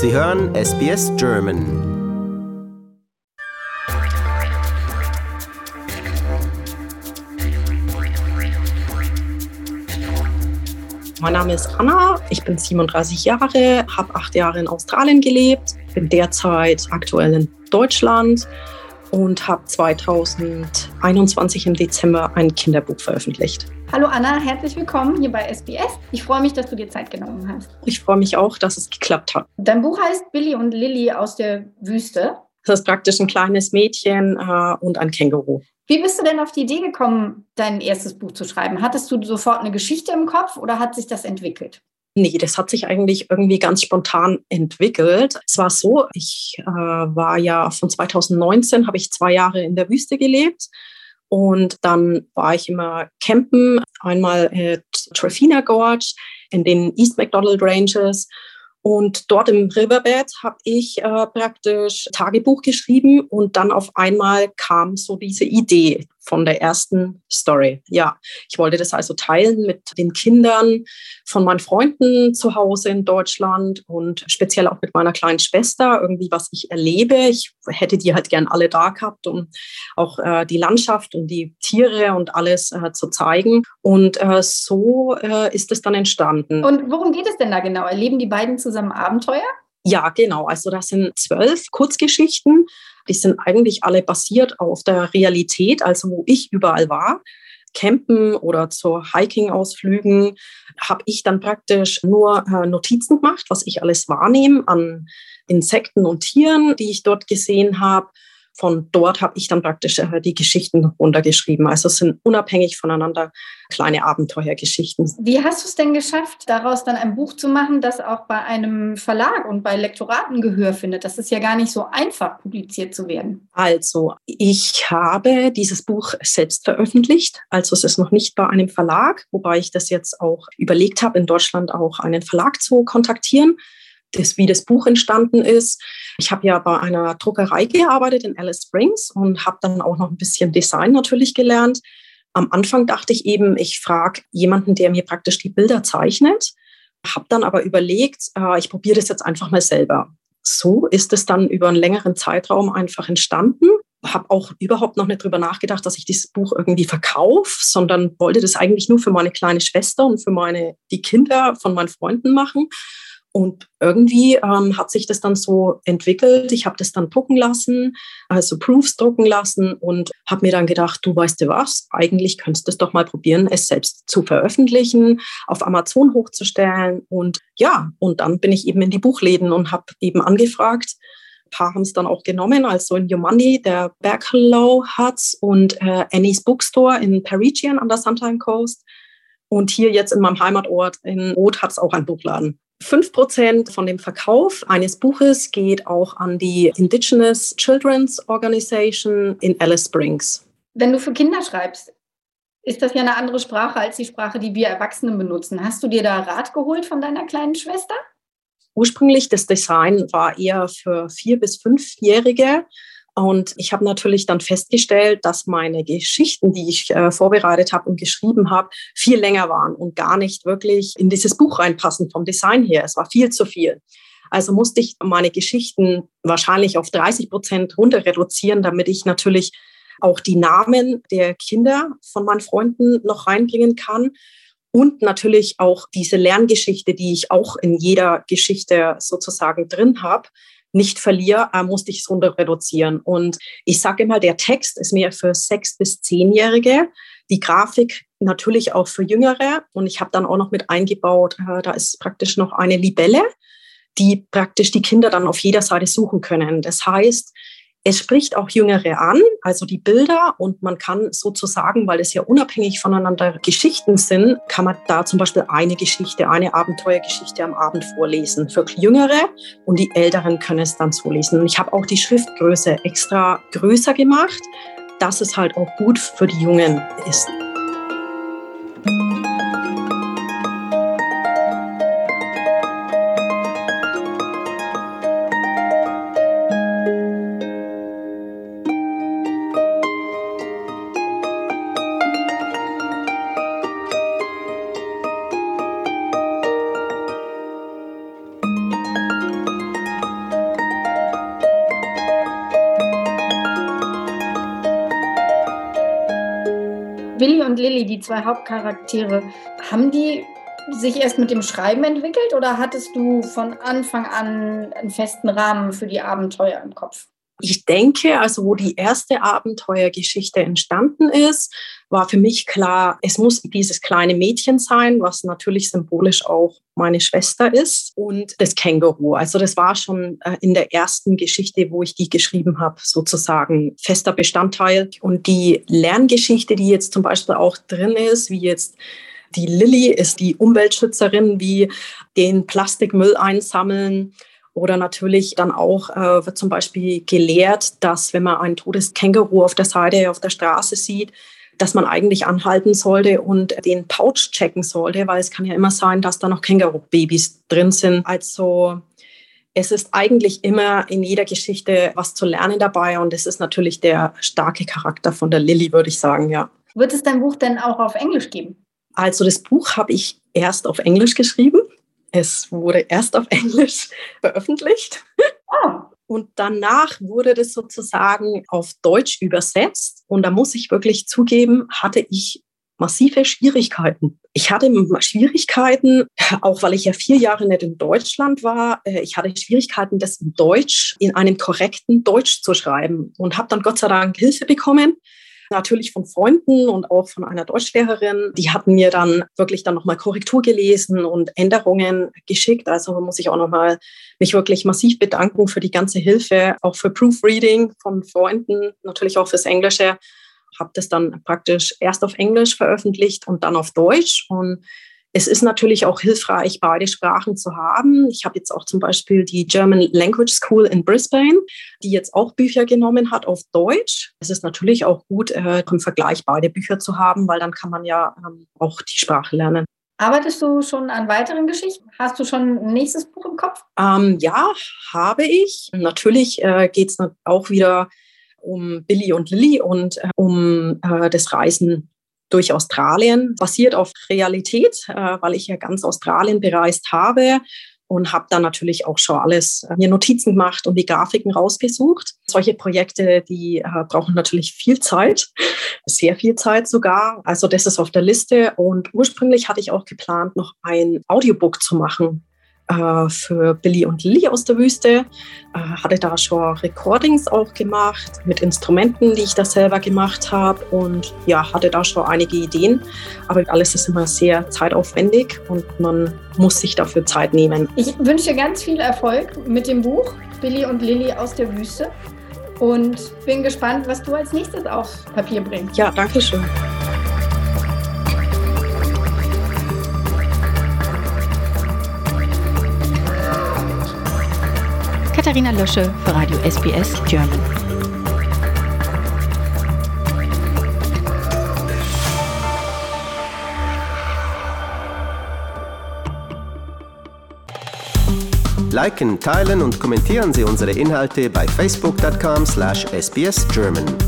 Sie hören SBS German. Mein Name ist Anna, ich bin 37 Jahre, habe acht Jahre in Australien gelebt, bin derzeit aktuell in Deutschland und habe 2021 im Dezember ein Kinderbuch veröffentlicht. Hallo Anna, herzlich willkommen hier bei SBS. Ich freue mich, dass du dir Zeit genommen hast. Ich freue mich auch, dass es geklappt hat. Dein Buch heißt Billy und Lilly aus der Wüste. Das ist praktisch ein kleines Mädchen äh, und ein Känguru. Wie bist du denn auf die Idee gekommen, dein erstes Buch zu schreiben? Hattest du sofort eine Geschichte im Kopf oder hat sich das entwickelt? Nee, das hat sich eigentlich irgendwie ganz spontan entwickelt. Es war so, ich äh, war ja von 2019, habe ich zwei Jahre in der Wüste gelebt und dann war ich immer campen, einmal at Trafina Gorge in den East McDonald Ranges. Und dort im Riverbed habe ich äh, praktisch Tagebuch geschrieben und dann auf einmal kam so diese Idee von der ersten Story. Ja, ich wollte das also teilen mit den Kindern von meinen Freunden zu Hause in Deutschland und speziell auch mit meiner kleinen Schwester, irgendwie was ich erlebe. Ich hätte die halt gern alle da gehabt, um auch äh, die Landschaft und die Tiere und alles äh, zu zeigen. Und äh, so äh, ist es dann entstanden. Und worum geht es denn da genau? Erleben die beiden zusammen Abenteuer? Ja, genau. Also das sind zwölf Kurzgeschichten die sind eigentlich alle basiert auf der Realität, also wo ich überall war. Campen oder zu Hiking-Ausflügen habe ich dann praktisch nur äh, Notizen gemacht, was ich alles wahrnehme an Insekten und Tieren, die ich dort gesehen habe von dort habe ich dann praktisch äh, die Geschichten runtergeschrieben. Also es sind unabhängig voneinander kleine Abenteuergeschichten. Wie hast du es denn geschafft, daraus dann ein Buch zu machen, das auch bei einem Verlag und bei Lektoraten Gehör findet? Das ist ja gar nicht so einfach, publiziert zu werden. Also, ich habe dieses Buch selbst veröffentlicht. Also es ist noch nicht bei einem Verlag, wobei ich das jetzt auch überlegt habe, in Deutschland auch einen Verlag zu kontaktieren das, wie das Buch entstanden ist. Ich habe ja bei einer Druckerei gearbeitet in Alice Springs und habe dann auch noch ein bisschen Design natürlich gelernt. Am Anfang dachte ich eben, ich frage jemanden, der mir praktisch die Bilder zeichnet, habe dann aber überlegt, äh, ich probiere das jetzt einfach mal selber. So ist es dann über einen längeren Zeitraum einfach entstanden. Habe auch überhaupt noch nicht drüber nachgedacht, dass ich dieses Buch irgendwie verkaufe, sondern wollte das eigentlich nur für meine kleine Schwester und für meine die Kinder von meinen Freunden machen und irgendwie ähm, hat sich das dann so entwickelt. Ich habe das dann drucken lassen, also Proofs drucken lassen und habe mir dann gedacht, du weißt du was, eigentlich könntest du es doch mal probieren, es selbst zu veröffentlichen, auf Amazon hochzustellen. Und ja, und dann bin ich eben in die Buchläden und habe eben angefragt. Ein paar haben es dann auch genommen, also in Yomandi, der Berkellow hat's und äh, Annie's Bookstore in Parisian an der Sunshine Coast. Und hier jetzt in meinem Heimatort in Rot hat es auch einen Buchladen. 5% von dem Verkauf eines Buches geht auch an die Indigenous Children's Organization in Alice Springs. Wenn du für Kinder schreibst, ist das ja eine andere Sprache als die Sprache, die wir Erwachsenen benutzen. Hast du dir da Rat geholt von deiner kleinen Schwester? Ursprünglich das Design war eher für vier bis fünfjährige und ich habe natürlich dann festgestellt, dass meine Geschichten, die ich äh, vorbereitet habe und geschrieben habe, viel länger waren und gar nicht wirklich in dieses Buch reinpassen vom Design her. Es war viel zu viel. Also musste ich meine Geschichten wahrscheinlich auf 30 Prozent runter reduzieren, damit ich natürlich auch die Namen der Kinder von meinen Freunden noch reinbringen kann und natürlich auch diese Lerngeschichte, die ich auch in jeder Geschichte sozusagen drin habe, nicht verliere, äh, musste ich es runter reduzieren. Und ich sage immer, der Text ist mehr für sechs bis zehnjährige, die Grafik natürlich auch für Jüngere. Und ich habe dann auch noch mit eingebaut, äh, da ist praktisch noch eine Libelle, die praktisch die Kinder dann auf jeder Seite suchen können. Das heißt, es spricht auch Jüngere an, also die Bilder, und man kann sozusagen, weil es ja unabhängig voneinander Geschichten sind, kann man da zum Beispiel eine Geschichte, eine Abenteuergeschichte am Abend vorlesen für Jüngere und die Älteren können es dann so lesen. Und ich habe auch die Schriftgröße extra größer gemacht, dass es halt auch gut für die Jungen ist. Und Lilly, die zwei Hauptcharaktere, haben die sich erst mit dem Schreiben entwickelt oder hattest du von Anfang an einen festen Rahmen für die Abenteuer im Kopf? Ich denke, also wo die erste Abenteuergeschichte entstanden ist, war für mich klar, es muss dieses kleine Mädchen sein, was natürlich symbolisch auch meine Schwester ist und das Känguru. Also das war schon äh, in der ersten Geschichte, wo ich die geschrieben habe, sozusagen fester Bestandteil. Und die Lerngeschichte, die jetzt zum Beispiel auch drin ist, wie jetzt die Lilly ist die Umweltschützerin, wie den Plastikmüll einsammeln oder natürlich dann auch äh, wird zum Beispiel gelehrt, dass wenn man ein totes Känguru auf der Seite auf der Straße sieht, dass man eigentlich anhalten sollte und den Pouch checken sollte, weil es kann ja immer sein, dass da noch Känguru-Babys drin sind. Also es ist eigentlich immer in jeder Geschichte was zu lernen dabei und es ist natürlich der starke Charakter von der Lilly, würde ich sagen, ja. Wird es dein Buch denn auch auf Englisch geben? Also das Buch habe ich erst auf Englisch geschrieben es wurde erst auf Englisch veröffentlicht. Und danach wurde das sozusagen auf Deutsch übersetzt. Und da muss ich wirklich zugeben, hatte ich massive Schwierigkeiten. Ich hatte Schwierigkeiten, auch weil ich ja vier Jahre nicht in Deutschland war, äh, ich hatte Schwierigkeiten, das in Deutsch, in einem korrekten Deutsch zu schreiben und habe dann Gott sei Dank Hilfe bekommen natürlich von Freunden und auch von einer Deutschlehrerin. Die hatten mir dann wirklich dann nochmal Korrektur gelesen und Änderungen geschickt. Also muss ich auch nochmal mich wirklich massiv bedanken für die ganze Hilfe, auch für Proofreading von Freunden, natürlich auch fürs Englische. Habe das dann praktisch erst auf Englisch veröffentlicht und dann auf Deutsch. Und es ist natürlich auch hilfreich, beide Sprachen zu haben. Ich habe jetzt auch zum Beispiel die German Language School in Brisbane, die jetzt auch Bücher genommen hat auf Deutsch. Es ist natürlich auch gut, äh, im Vergleich beide Bücher zu haben, weil dann kann man ja ähm, auch die Sprache lernen. Arbeitest du schon an weiteren Geschichten? Hast du schon ein nächstes Buch im Kopf? Ähm, ja, habe ich. Natürlich äh, geht es auch wieder um Billy und Lilly und äh, um äh, das Reisen durch Australien, basiert auf Realität, äh, weil ich ja ganz Australien bereist habe und habe dann natürlich auch schon alles äh, mir Notizen gemacht und die Grafiken rausgesucht. Solche Projekte, die äh, brauchen natürlich viel Zeit, sehr viel Zeit sogar. Also das ist auf der Liste und ursprünglich hatte ich auch geplant, noch ein Audiobook zu machen äh, für Billy und Lilly aus der Wüste. Äh, hatte da schon Recordings auch gemacht mit Instrumenten, die ich da selber gemacht habe und ja, hatte da schon einige Ideen. Aber alles ist immer sehr zeitaufwendig und man muss sich dafür Zeit nehmen. Ich wünsche ganz viel Erfolg mit dem Buch Billy und Lilly aus der Wüste und bin gespannt, was du als nächstes auf Papier bringst. Ja, danke schön. Katharina Lösche für Radio SBS German. Liken, teilen und kommentieren Sie unsere Inhalte bei facebook.com/sbsgerman.